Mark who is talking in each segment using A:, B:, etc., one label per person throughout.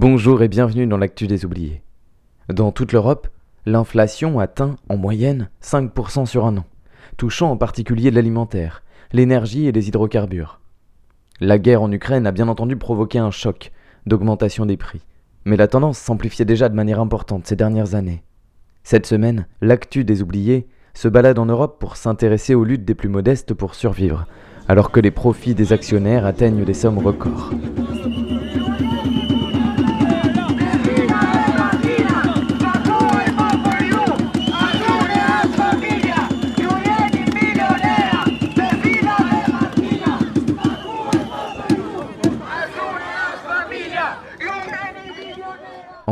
A: Bonjour et bienvenue dans l'actu des oubliés. Dans toute l'Europe, l'inflation atteint en moyenne 5% sur un an, touchant en particulier l'alimentaire, l'énergie et les hydrocarbures. La guerre en Ukraine a bien entendu provoqué un choc d'augmentation des prix, mais la tendance s'amplifiait déjà de manière importante ces dernières années. Cette semaine, l'actu des oubliés se balade en Europe pour s'intéresser aux luttes des plus modestes pour survivre, alors que les profits des actionnaires atteignent des sommes records.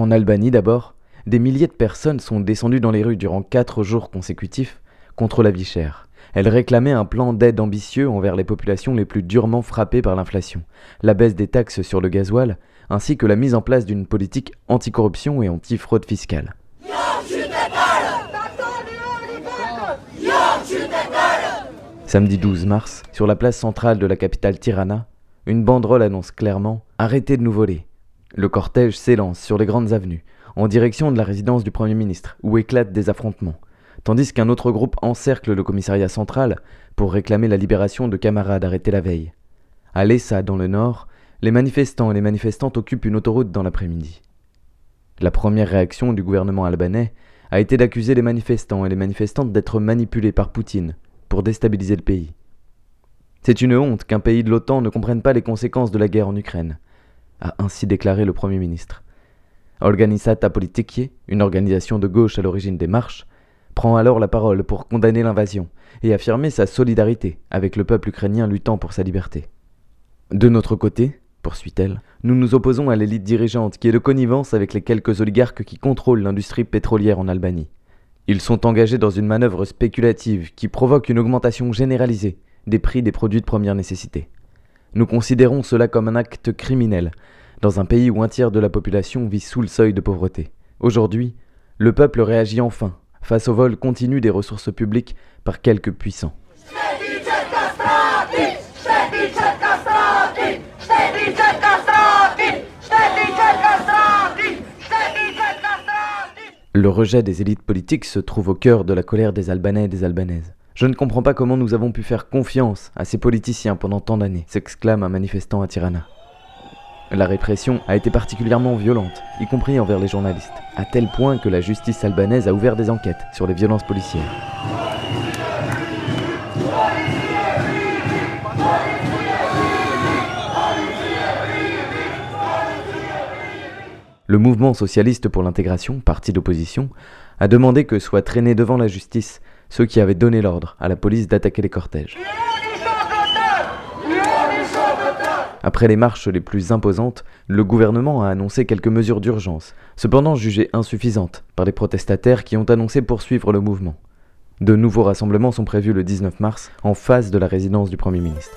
A: En Albanie d'abord, des milliers de personnes sont descendues dans les rues durant quatre jours consécutifs contre la vie chère. Elles réclamaient un plan d'aide ambitieux envers les populations les plus durement frappées par l'inflation, la baisse des taxes sur le gasoil, ainsi que la mise en place d'une politique anticorruption et anti-fraude fiscale. Samedi 12 mars, sur la place centrale de la capitale Tirana, une banderole annonce clairement Arrêtez de nous voler. Le cortège s'élance sur les grandes avenues, en direction de la résidence du Premier ministre, où éclatent des affrontements, tandis qu'un autre groupe encercle le commissariat central pour réclamer la libération de camarades arrêtés la veille. À Lessa, dans le nord, les manifestants et les manifestantes occupent une autoroute dans l'après-midi. La première réaction du gouvernement albanais a été d'accuser les manifestants et les manifestantes d'être manipulés par Poutine pour déstabiliser le pays. C'est une honte qu'un pays de l'OTAN ne comprenne pas les conséquences de la guerre en Ukraine, a ainsi déclaré le Premier ministre. Organisata Politikie, une organisation de gauche à l'origine des marches, prend alors la parole pour condamner l'invasion et affirmer sa solidarité avec le peuple ukrainien luttant pour sa liberté. De notre côté, poursuit-elle, nous nous opposons à l'élite dirigeante qui est de connivence avec les quelques oligarques qui contrôlent l'industrie pétrolière en Albanie. Ils sont engagés dans une manœuvre spéculative qui provoque une augmentation généralisée des prix des produits de première nécessité. Nous considérons cela comme un acte criminel dans un pays où un tiers de la population vit sous le seuil de pauvreté. Aujourd'hui, le peuple réagit enfin face au vol continu des ressources publiques par quelques puissants. Le rejet des élites politiques se trouve au cœur de la colère des Albanais et des Albanaises. Je ne comprends pas comment nous avons pu faire confiance à ces politiciens pendant tant d'années, s'exclame un manifestant à Tirana. La répression a été particulièrement violente, y compris envers les journalistes, à tel point que la justice albanaise a ouvert des enquêtes sur les violences policières. Le mouvement socialiste pour l'intégration, parti d'opposition, a demandé que soient traînés devant la justice ceux qui avaient donné l'ordre à la police d'attaquer les cortèges. Après les marches les plus imposantes, le gouvernement a annoncé quelques mesures d'urgence, cependant jugées insuffisantes par les protestataires qui ont annoncé poursuivre le mouvement. De nouveaux rassemblements sont prévus le 19 mars en face de la résidence du Premier ministre.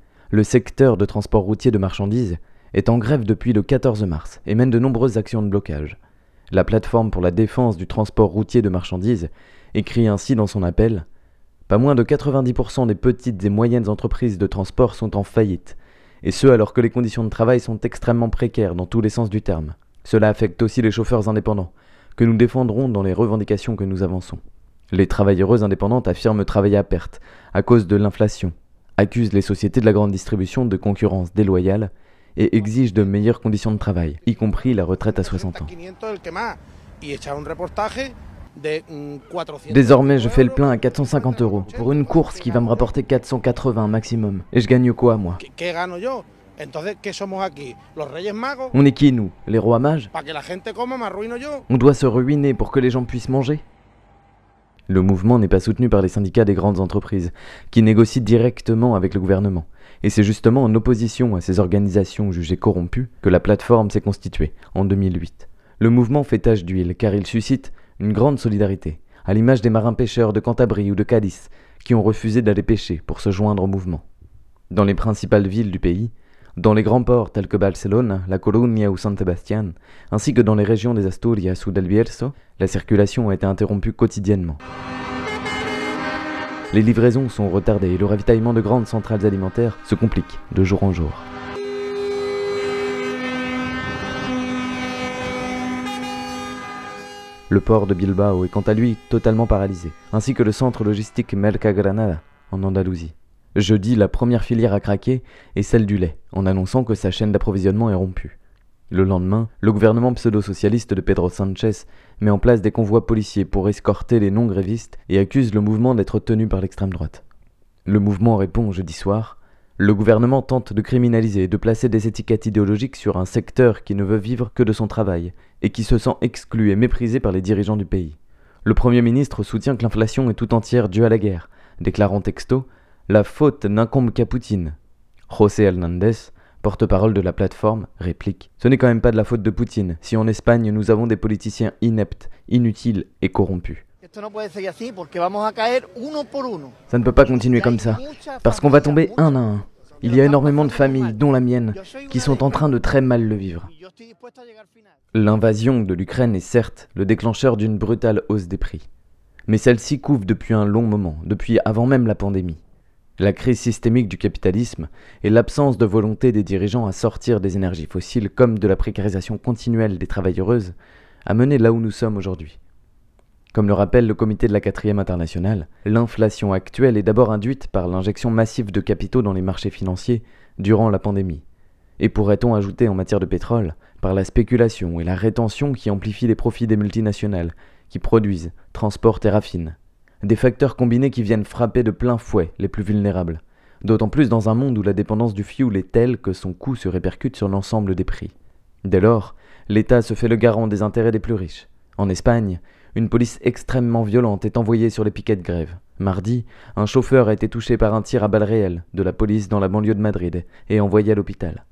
A: le secteur de transport routier de marchandises est en grève depuis le 14 mars et mène de nombreuses actions de blocage. La plateforme pour la défense du transport routier de marchandises écrit ainsi dans son appel Pas moins de 90% des petites et moyennes entreprises de transport sont en faillite, et ce alors que les conditions de travail sont extrêmement précaires dans tous les sens du terme. Cela affecte aussi les chauffeurs indépendants, que nous défendrons dans les revendications que nous avançons. Les travailleuses indépendantes affirment travailler à perte à cause de l'inflation, accusent les sociétés de la grande distribution de concurrence déloyale et exigent de meilleures conditions de travail, y compris la retraite à 60 ans. Désormais, je fais le plein à 450 euros pour une course qui va me rapporter 480 maximum. Et je gagne quoi, moi? On est qui, nous? Les rois mages? On doit se ruiner pour que les gens puissent manger? Le mouvement n'est pas soutenu par les syndicats des grandes entreprises, qui négocient directement avec le gouvernement. Et c'est justement en opposition à ces organisations jugées corrompues que la plateforme s'est constituée, en 2008. Le mouvement fait tache d'huile car il suscite une grande solidarité, à l'image des marins pêcheurs de Cantabrie ou de Cadiz, qui ont refusé d'aller pêcher pour se joindre au mouvement. Dans les principales villes du pays, dans les grands ports tels que Barcelone, La Coruña ou San Sebastián, ainsi que dans les régions des Asturias ou del Bierzo, la circulation a été interrompue quotidiennement. Les livraisons sont retardées et le ravitaillement de grandes centrales alimentaires se complique de jour en jour. Le port de Bilbao est quant à lui totalement paralysé, ainsi que le centre logistique Mercagranada en Andalousie. Jeudi, la première filière a craqué et celle du lait, en annonçant que sa chaîne d'approvisionnement est rompue. Le lendemain, le gouvernement pseudo-socialiste de Pedro Sanchez met en place des convois policiers pour escorter les non-grévistes et accuse le mouvement d'être tenu par l'extrême droite. Le mouvement répond jeudi soir le gouvernement tente de criminaliser et de placer des étiquettes idéologiques sur un secteur qui ne veut vivre que de son travail et qui se sent exclu et méprisé par les dirigeants du pays. Le Premier ministre soutient que l'inflation est tout entière due à la guerre, déclarant texto La faute n'incombe qu'à Poutine. José Hernandez, porte-parole de la plateforme, réplique Ce n'est quand même pas de la faute de Poutine si en Espagne nous avons des politiciens ineptes, inutiles et corrompus. Ça ne peut pas continuer comme ça, parce qu'on va tomber un à un. Il y a énormément de familles, dont la mienne, qui sont en train de très mal le vivre. L'invasion de l'Ukraine est certes le déclencheur d'une brutale hausse des prix. Mais celle-ci couvre depuis un long moment, depuis avant même la pandémie. La crise systémique du capitalisme et l'absence de volonté des dirigeants à sortir des énergies fossiles comme de la précarisation continuelle des travailleuses a mené là où nous sommes aujourd'hui. Comme le rappelle le comité de la quatrième internationale, l'inflation actuelle est d'abord induite par l'injection massive de capitaux dans les marchés financiers durant la pandémie. Et pourrait-on ajouter en matière de pétrole, par la spéculation et la rétention qui amplifient les profits des multinationales, qui produisent, transportent et raffinent? Des facteurs combinés qui viennent frapper de plein fouet les plus vulnérables, d'autant plus dans un monde où la dépendance du fioul est telle que son coût se répercute sur l'ensemble des prix. Dès lors, l'État se fait le garant des intérêts des plus riches. En Espagne, une police extrêmement violente est envoyée sur les piquets de grève. Mardi, un chauffeur a été touché par un tir à balles réelles de la police dans la banlieue de Madrid et envoyé à l'hôpital.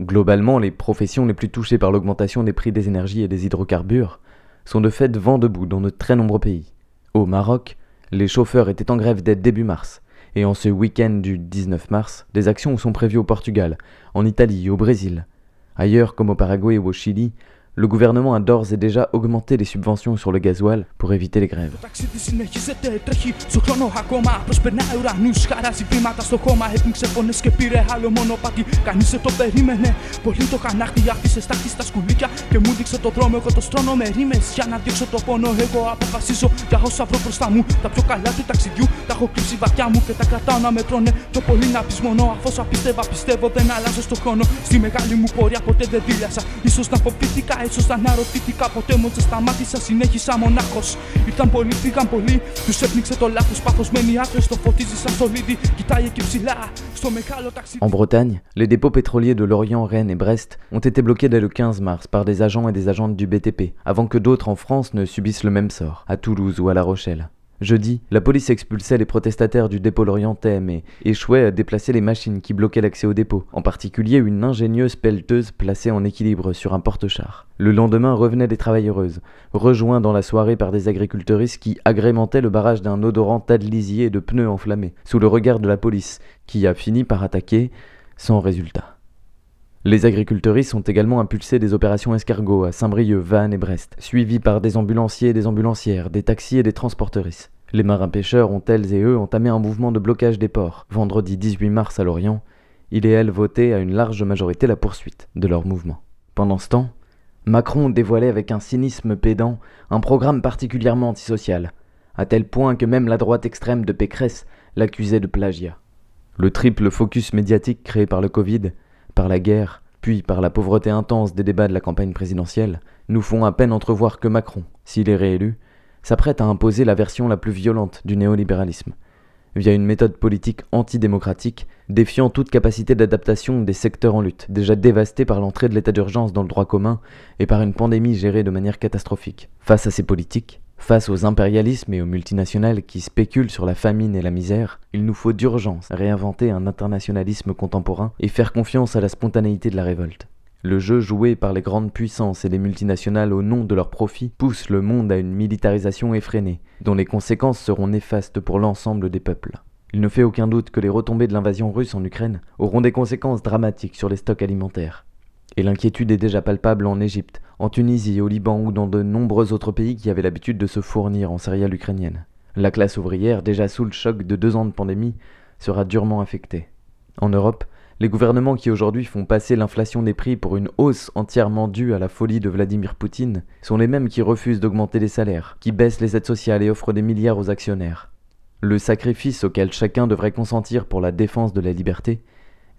A: Globalement, les professions les plus touchées par l'augmentation des prix des énergies et des hydrocarbures sont de fait vent debout dans de très nombreux pays. Au Maroc, les chauffeurs étaient en grève dès début mars, et en ce week-end du 19 mars, des actions sont prévues au Portugal, en Italie au Brésil. Ailleurs, comme au Paraguay ou au Chili, le gouvernement a d'ores et déjà augmenté les subventions sur le gasoil pour éviter les grèves. En Bretagne, les dépôts pétroliers de Lorient, Rennes et Brest ont été bloqués dès le 15 mars par des agents et des agentes du BTP, avant que d'autres en France ne subissent le même sort, à Toulouse ou à La Rochelle. Jeudi, la police expulsait les protestataires du dépôt lorientais mais échouait à déplacer les machines qui bloquaient l'accès au dépôt, en particulier une ingénieuse pelleteuse placée en équilibre sur un porte-char. Le lendemain revenaient des travailleuses, rejoints dans la soirée par des agriculteuristes qui agrémentaient le barrage d'un odorant tas de lisier et de pneus enflammés, sous le regard de la police, qui a fini par attaquer sans résultat. Les agriculteuristes ont également impulsé des opérations escargots à Saint-Brieuc, Vannes et Brest, suivies par des ambulanciers et des ambulancières, des taxis et des transporteuristes. Les marins-pêcheurs ont, elles et eux, entamé un mouvement de blocage des ports. Vendredi 18 mars à Lorient, il et elle votaient à une large majorité la poursuite de leur mouvement. Pendant ce temps, Macron dévoilait avec un cynisme pédant un programme particulièrement antisocial, à tel point que même la droite extrême de Pécresse l'accusait de plagiat. Le triple focus médiatique créé par le Covid, par la guerre, puis par la pauvreté intense des débats de la campagne présidentielle, nous font à peine entrevoir que Macron, s'il est réélu, s'apprête à imposer la version la plus violente du néolibéralisme, via une méthode politique antidémocratique défiant toute capacité d'adaptation des secteurs en lutte, déjà dévastés par l'entrée de l'état d'urgence dans le droit commun et par une pandémie gérée de manière catastrophique. Face à ces politiques, face aux impérialismes et aux multinationales qui spéculent sur la famine et la misère, il nous faut d'urgence réinventer un internationalisme contemporain et faire confiance à la spontanéité de la révolte. Le jeu joué par les grandes puissances et les multinationales au nom de leurs profits pousse le monde à une militarisation effrénée, dont les conséquences seront néfastes pour l'ensemble des peuples. Il ne fait aucun doute que les retombées de l'invasion russe en Ukraine auront des conséquences dramatiques sur les stocks alimentaires. Et l'inquiétude est déjà palpable en Égypte, en Tunisie, au Liban ou dans de nombreux autres pays qui avaient l'habitude de se fournir en céréales ukrainiennes. La classe ouvrière, déjà sous le choc de deux ans de pandémie, sera durement affectée. En Europe, les gouvernements qui aujourd'hui font passer l'inflation des prix pour une hausse entièrement due à la folie de Vladimir Poutine sont les mêmes qui refusent d'augmenter les salaires, qui baissent les aides sociales et offrent des milliards aux actionnaires. Le sacrifice auquel chacun devrait consentir pour la défense de la liberté,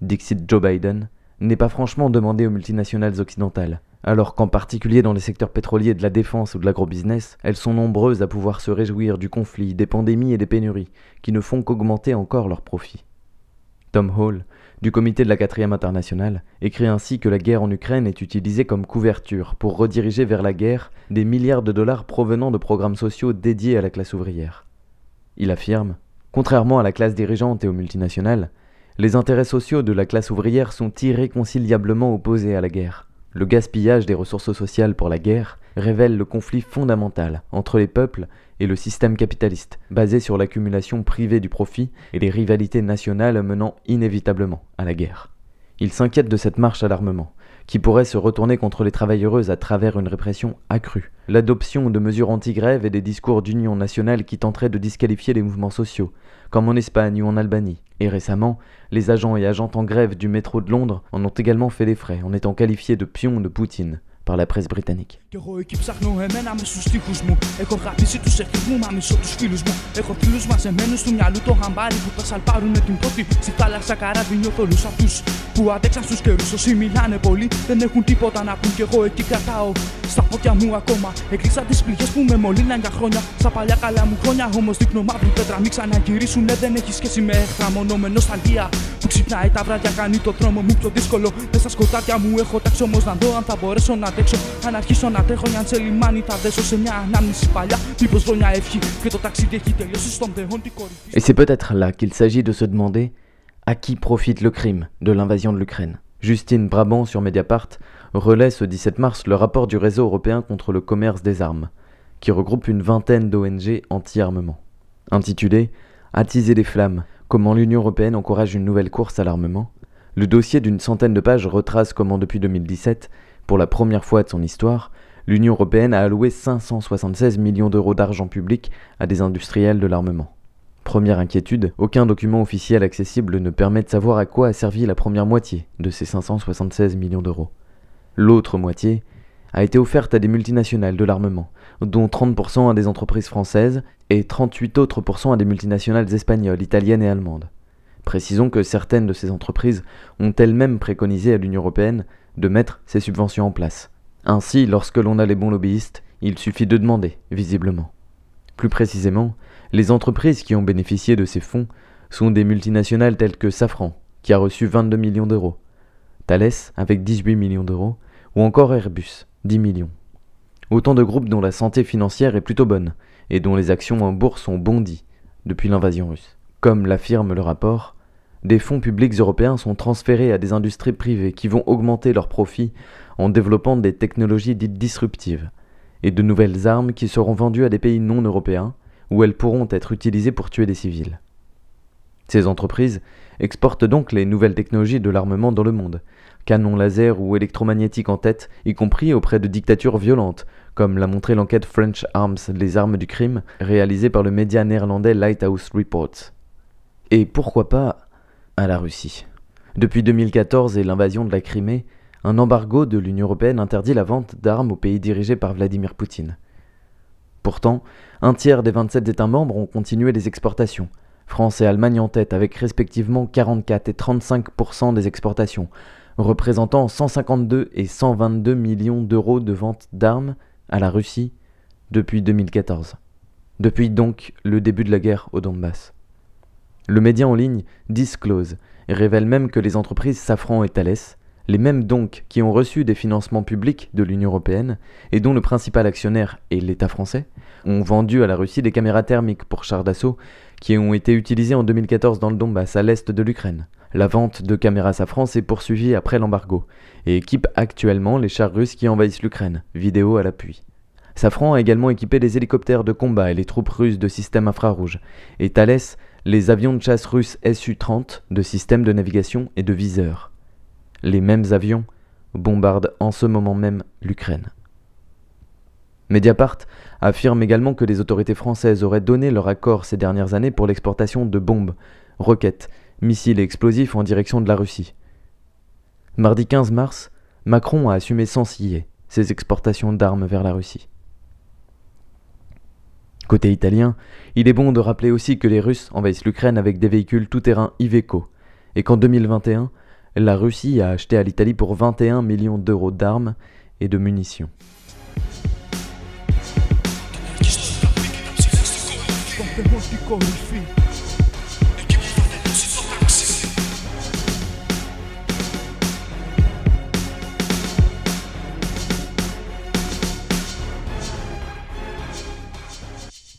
A: Dixit Joe Biden, n'est pas franchement demandé aux multinationales occidentales, alors qu'en particulier dans les secteurs pétroliers de la défense ou de l'agrobusiness, elles sont nombreuses à pouvoir se réjouir du conflit, des pandémies et des pénuries, qui ne font qu'augmenter encore leurs profits. Tom Hall, du comité de la quatrième internationale, écrit ainsi que la guerre en Ukraine est utilisée comme couverture pour rediriger vers la guerre des milliards de dollars provenant de programmes sociaux dédiés à la classe ouvrière. Il affirme Contrairement à la classe dirigeante et aux multinationales, les intérêts sociaux de la classe ouvrière sont irréconciliablement opposés à la guerre. Le gaspillage des ressources sociales pour la guerre révèle le conflit fondamental entre les peuples et le système capitaliste, basé sur l'accumulation privée du profit et les rivalités nationales menant inévitablement à la guerre. Il s'inquiète de cette marche à l'armement, qui pourrait se retourner contre les travailleuses à travers une répression accrue, l'adoption de mesures anti-grève et des discours d'union nationale qui tenteraient de disqualifier les mouvements sociaux, comme en Espagne ou en Albanie. Et récemment, les agents et agentes en grève du métro de Londres en ont également fait les frais en étant qualifiés de pions de Poutine par la presse britannique.
B: που αντέξαν στους καιρούς. Όσοι μιλάνε πολύ δεν έχουν τίποτα να πούν. Κι εγώ εκεί κρατάω στα πόδια μου ακόμα. Έκλεισα τις πληγές που με μολύναν για χρόνια. Στα παλιά καλά μου χρόνια όμως δείκνω μαύρη πέτρα. Μην ξαναγυρίσουνε, δεν έχει σχέση με εχθρά. Μόνο με νοσταλγία. που ξυπνάει τα βράδια κάνει το δρόμο μου πιο δύσκολο. Μέσα στα σκοτάδια μου έχω τάξει όμω να δω αν θα μπορέσω να αντέξω. Αν αρχίσω να τρέχω, αν σε λιμάνι θα δέσω σε μια ανάμνηση παλιά. Μήπω βρω μια ευχή και το ταξίδι έχει τελειώσει στον δεόν την κορυφή.
A: Et c'est peut-être là qu'il s'agit de se demander à qui profite le crime de l'invasion de l'Ukraine. Justine Brabant sur Mediapart relaie ce 17 mars le rapport du réseau européen contre le commerce des armes, qui regroupe une vingtaine d'ONG anti-armement. Intitulé Attiser les flammes, comment l'Union européenne encourage une nouvelle course à l'armement, le dossier d'une centaine de pages retrace comment depuis 2017, pour la première fois de son histoire, l'Union européenne a alloué 576 millions d'euros d'argent public à des industriels de l'armement. Première inquiétude, aucun document officiel accessible ne permet de savoir à quoi a servi la première moitié de ces 576 millions d'euros. L'autre moitié a été offerte à des multinationales de l'armement, dont 30% à des entreprises françaises et 38 autres pourcents à des multinationales espagnoles, italiennes et allemandes. Précisons que certaines de ces entreprises ont elles-mêmes préconisé à l'Union européenne de mettre ces subventions en place. Ainsi, lorsque l'on a les bons lobbyistes, il suffit de demander, visiblement. Plus précisément, les entreprises qui ont bénéficié de ces fonds sont des multinationales telles que Safran, qui a reçu 22 millions d'euros, Thales avec 18 millions d'euros, ou encore Airbus, 10 millions. Autant de groupes dont la santé financière est plutôt bonne, et dont les actions en bourse ont bondi depuis l'invasion russe. Comme l'affirme le rapport, des fonds publics européens sont transférés à des industries privées qui vont augmenter leurs profits en développant des technologies dites disruptives, et de nouvelles armes qui seront vendues à des pays non européens, où elles pourront être utilisées pour tuer des civils. Ces entreprises exportent donc les nouvelles technologies de l'armement dans le monde, canons laser ou électromagnétiques en tête, y compris auprès de dictatures violentes, comme l'a montré l'enquête French Arms, les armes du crime, réalisée par le média néerlandais Lighthouse Reports. Et pourquoi pas à la Russie Depuis 2014 et l'invasion de la Crimée, un embargo de l'Union européenne interdit la vente d'armes aux pays dirigés par Vladimir Poutine. Pourtant, un tiers des 27 États membres ont continué les exportations, France et Allemagne en tête avec respectivement 44 et 35% des exportations, représentant 152 et 122 millions d'euros de ventes d'armes à la Russie depuis 2014. Depuis donc le début de la guerre au Donbass. Le média en ligne Disclose révèle même que les entreprises Safran et Thales, les mêmes donc qui ont reçu des financements publics de l'Union européenne et dont le principal actionnaire est l'État français, ont vendu à la Russie des caméras thermiques pour chars d'assaut qui ont été utilisées en 2014 dans le Donbass à l'est de l'Ukraine. La vente de caméras Safran s'est poursuivie après l'embargo et équipe actuellement les chars russes qui envahissent l'Ukraine, vidéo à l'appui. Safran a également équipé les hélicoptères de combat et les troupes russes de systèmes infrarouges, et Thales les avions de chasse russes Su-30 de systèmes de navigation et de viseurs. Les mêmes avions bombardent en ce moment même l'Ukraine. Mediapart affirme également que les autorités françaises auraient donné leur accord ces dernières années pour l'exportation de bombes, roquettes, missiles explosifs en direction de la Russie. Mardi 15 mars, Macron a assumé sans ciller ses exportations d'armes vers la Russie. Côté italien, il est bon de rappeler aussi que les Russes envahissent l'Ukraine avec des véhicules tout-terrain Iveco, et qu'en 2021, la Russie a acheté à l'Italie pour 21 millions d'euros d'armes et de munitions.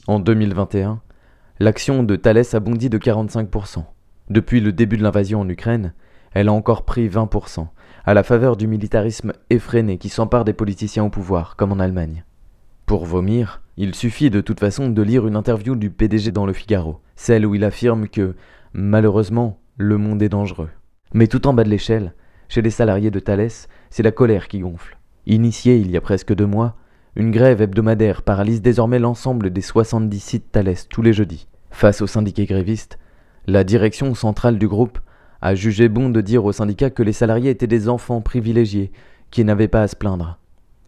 A: En 2021, l'action de Thales a bondi de 45%. Depuis le début de l'invasion en Ukraine, elle a encore pris 20%, à la faveur du militarisme effréné qui s'empare des politiciens au pouvoir, comme en Allemagne. Pour vomir, il suffit de toute façon de lire une interview du PDG dans le Figaro, celle où il affirme que, malheureusement, le monde est dangereux. Mais tout en bas de l'échelle, chez les salariés de Thales, c'est la colère qui gonfle. Initiée il y a presque deux mois, une grève hebdomadaire paralyse désormais l'ensemble des 70 sites Thales tous les jeudis. Face aux syndiqués grévistes, la direction centrale du groupe a jugé bon de dire aux syndicats que les salariés étaient des enfants privilégiés qui n'avaient pas à se plaindre.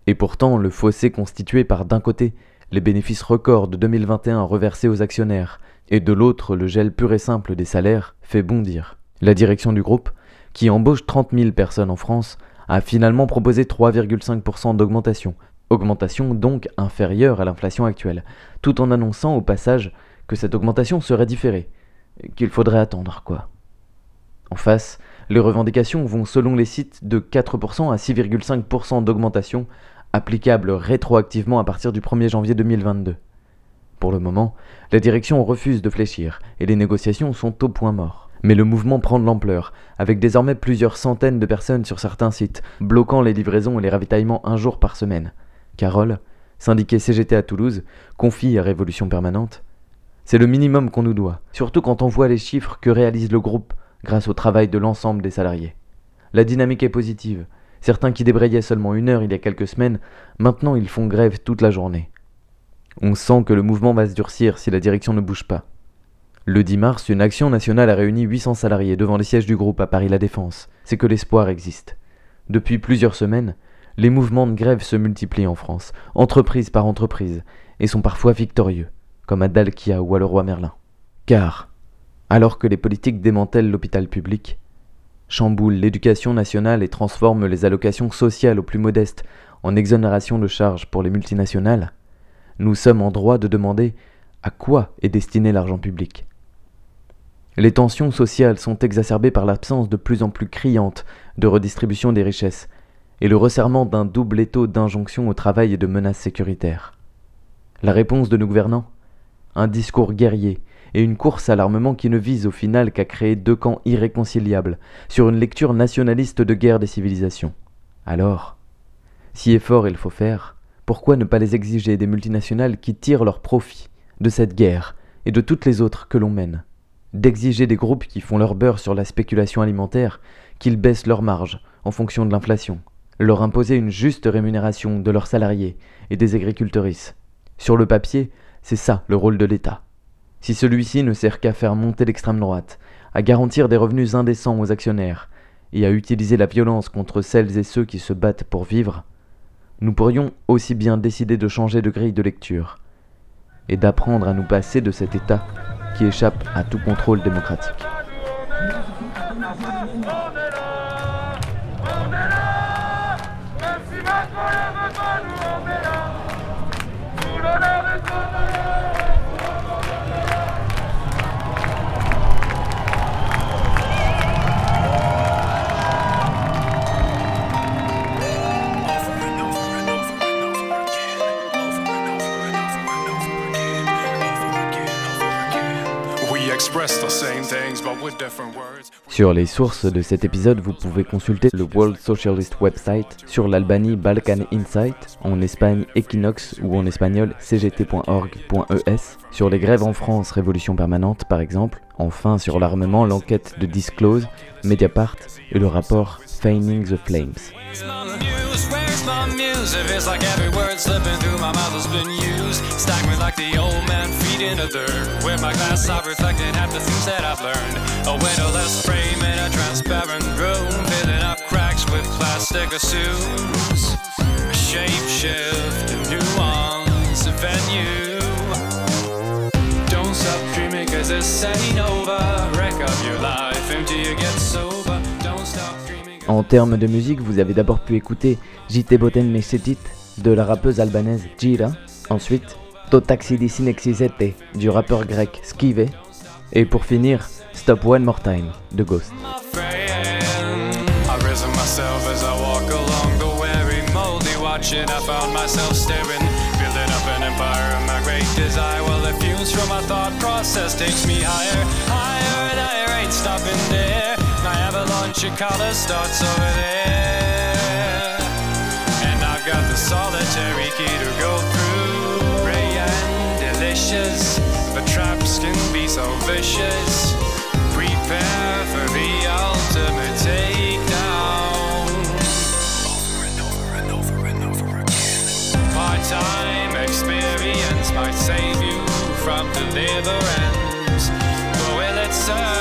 A: Et pourtant, le fossé constitué par d'un côté les bénéfices records de 2021 reversés aux actionnaires et de l'autre le gel pur et simple des salaires fait bondir. La direction du groupe, qui embauche 30 000 personnes en France, a finalement proposé 3,5% d'augmentation, augmentation donc inférieure à l'inflation actuelle, tout en annonçant au passage que cette augmentation serait différée, qu'il faudrait attendre, quoi. En face, les revendications vont selon les sites de 4% à 6,5% d'augmentation applicable rétroactivement à partir du 1er janvier 2022. Pour le moment, la direction refuse de fléchir et les négociations sont au point mort. Mais le mouvement prend de l'ampleur, avec désormais plusieurs centaines de personnes sur certains sites, bloquant les livraisons et les ravitaillements un jour par semaine. Carole, syndiquée CGT à Toulouse, confie à Révolution Permanente C'est le minimum qu'on nous doit, surtout quand on voit les chiffres que réalise le groupe grâce au travail de l'ensemble des salariés. La dynamique est positive. Certains qui débrayaient seulement une heure il y a quelques semaines, maintenant ils font grève toute la journée. On sent que le mouvement va se durcir si la direction ne bouge pas. Le 10 mars, une action nationale a réuni 800 salariés devant les sièges du groupe à Paris La Défense. C'est que l'espoir existe. Depuis plusieurs semaines, les mouvements de grève se multiplient en France, entreprise par entreprise, et sont parfois victorieux, comme à Dalkia ou à Leroy Merlin. Car, alors que les politiques démantèlent l'hôpital public, chamboulent l'éducation nationale et transforment les allocations sociales aux plus modestes en exonération de charges pour les multinationales, nous sommes en droit de demander à quoi est destiné l'argent public. Les tensions sociales sont exacerbées par l'absence de plus en plus criante de redistribution des richesses, et le resserrement d'un double étau d'injonction au travail et de menaces sécuritaires. La réponse de nos gouvernants? Un discours guerrier et une course à l'armement qui ne vise au final qu'à créer deux camps irréconciliables sur une lecture nationaliste de guerre des civilisations. Alors, si effort il faut faire, pourquoi ne pas les exiger des multinationales qui tirent leur profit de cette guerre et de toutes les autres que l'on mène? D'exiger des groupes qui font leur beurre sur la spéculation alimentaire qu'ils baissent leurs marges en fonction de l'inflation leur imposer une juste rémunération de leurs salariés et des agricultrices. Sur le papier, c'est ça le rôle de l'État. Si celui-ci ne sert qu'à faire monter l'extrême droite, à garantir des revenus indécents aux actionnaires,
C: et à utiliser la violence contre celles et ceux qui se battent pour vivre, nous pourrions aussi bien décider de changer de grille de lecture et d'apprendre à nous passer de cet état qui échappe à tout contrôle démocratique. Yeah, Sur les sources de cet épisode, vous pouvez consulter le World Socialist website, sur l'Albanie Balkan Insight, en Espagne Equinox ou en espagnol cgt.org.es, sur les grèves en France Révolution Permanente par exemple, enfin sur l'armement l'enquête de Disclose, Mediapart et le rapport Feigning the Flames. Feet like the old man feeding a dirt. With my glass stop reflecting half the things that I've learned. A windowless frame in a transparent room, filling up cracks with plastic assumes. A shape shift, a nuance, a venue. Don't stop dreaming, cause this ain't over. Wreck up your life, empty you get sober. En termes de musique, vous avez d'abord pu écouter JT Boten Mesetit de la rappeuse albanaise Jira. Ensuite, Totaxi di Sinexisete du rappeur grec Skive. Et pour finir, Stop One More Time de Ghost. My avalanche of color starts over there, and I've got the solitary key to go through delicious, but traps can be so vicious. Prepare for the ultimate takedown. Over and over and over and over again. Part-time experience might save you from deliverance, but will it serve?